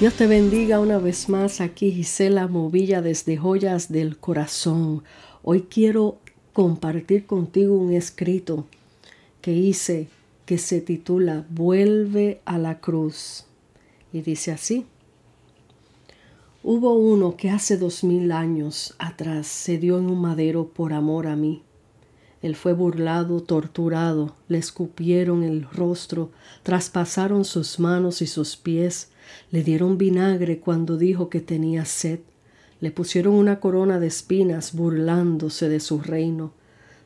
Dios te bendiga una vez más aquí Gisela Movilla desde Joyas del Corazón. Hoy quiero compartir contigo un escrito que hice que se titula Vuelve a la cruz. Y dice así. Hubo uno que hace dos mil años atrás se dio en un madero por amor a mí. Él fue burlado, torturado, le escupieron el rostro, traspasaron sus manos y sus pies, le dieron vinagre cuando dijo que tenía sed, le pusieron una corona de espinas burlándose de su reino,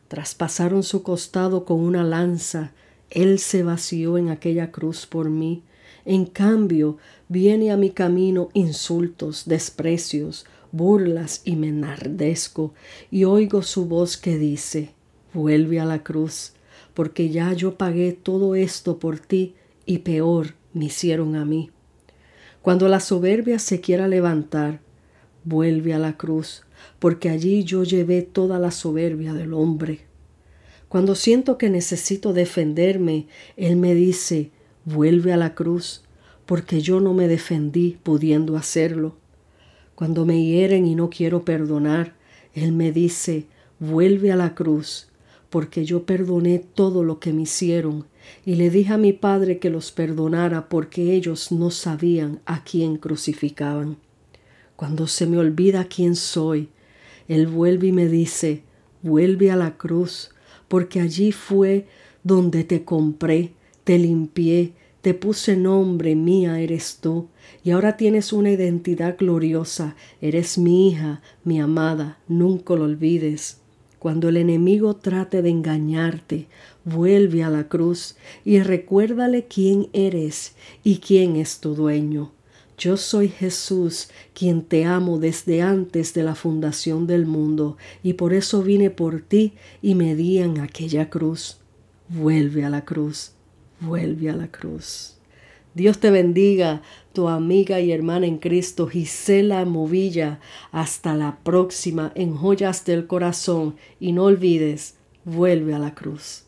traspasaron su costado con una lanza, él se vació en aquella cruz por mí. En cambio, viene a mi camino insultos, desprecios, burlas y me enardezco, y oigo su voz que dice, vuelve a la cruz, porque ya yo pagué todo esto por ti y peor me hicieron a mí. Cuando la soberbia se quiera levantar, vuelve a la cruz, porque allí yo llevé toda la soberbia del hombre. Cuando siento que necesito defenderme, Él me dice, vuelve a la cruz, porque yo no me defendí pudiendo hacerlo. Cuando me hieren y no quiero perdonar, Él me dice, vuelve a la cruz, porque yo perdoné todo lo que me hicieron, y le dije a mi Padre que los perdonara porque ellos no sabían a quién crucificaban. Cuando se me olvida quién soy, Él vuelve y me dice, vuelve a la cruz, porque allí fue donde te compré, te limpié, te puse nombre, mía eres tú, y ahora tienes una identidad gloriosa, eres mi hija, mi amada, nunca lo olvides. Cuando el enemigo trate de engañarte, vuelve a la cruz y recuérdale quién eres y quién es tu dueño. Yo soy Jesús, quien te amo desde antes de la fundación del mundo, y por eso vine por ti y me di en aquella cruz. Vuelve a la cruz, vuelve a la cruz. Dios te bendiga, tu amiga y hermana en Cristo, Gisela Movilla. Hasta la próxima en Joyas del Corazón y no olvides, vuelve a la cruz.